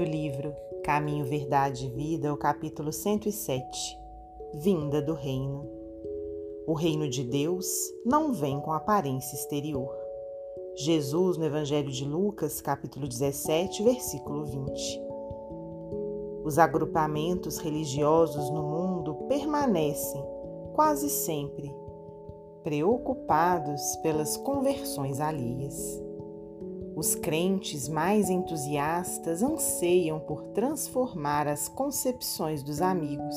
do livro Caminho, Verdade e Vida, o capítulo 107 Vinda do Reino. O reino de Deus não vem com aparência exterior. Jesus, no Evangelho de Lucas, capítulo 17, versículo 20. Os agrupamentos religiosos no mundo permanecem, quase sempre, preocupados pelas conversões alheias. Os crentes mais entusiastas anseiam por transformar as concepções dos amigos.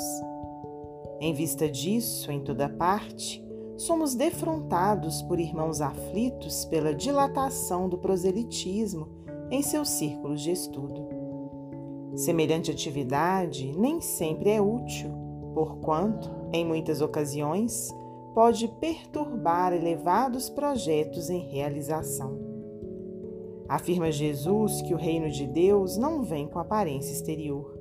Em vista disso, em toda parte, somos defrontados por irmãos aflitos pela dilatação do proselitismo em seus círculos de estudo. Semelhante atividade nem sempre é útil, porquanto, em muitas ocasiões, pode perturbar elevados projetos em realização. Afirma Jesus que o reino de Deus não vem com aparência exterior.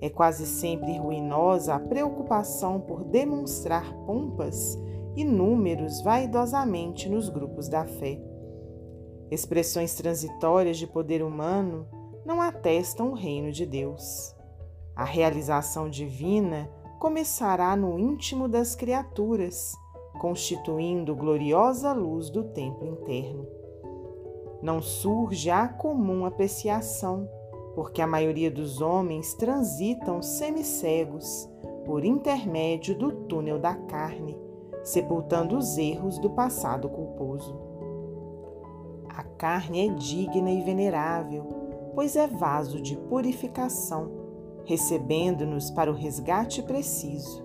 É quase sempre ruinosa a preocupação por demonstrar pompas e números vaidosamente nos grupos da fé. Expressões transitórias de poder humano não atestam o reino de Deus. A realização divina começará no íntimo das criaturas, constituindo gloriosa luz do templo interno não surge a comum apreciação, porque a maioria dos homens transitam semicegos por intermédio do túnel da carne, sepultando os erros do passado culposo. A carne é digna e venerável, pois é vaso de purificação, recebendo-nos para o resgate preciso.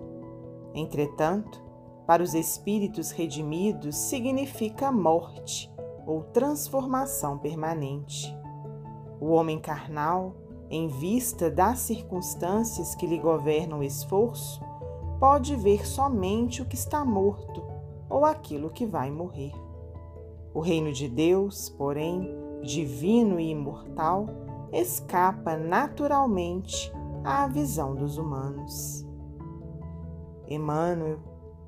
Entretanto, para os espíritos redimidos significa morte, ou transformação permanente. O homem carnal, em vista das circunstâncias que lhe governam o esforço, pode ver somente o que está morto ou aquilo que vai morrer. O reino de Deus, porém, divino e imortal, escapa naturalmente à visão dos humanos. Emmanuel,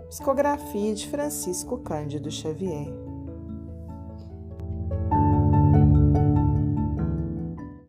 psicografia de Francisco Cândido Xavier.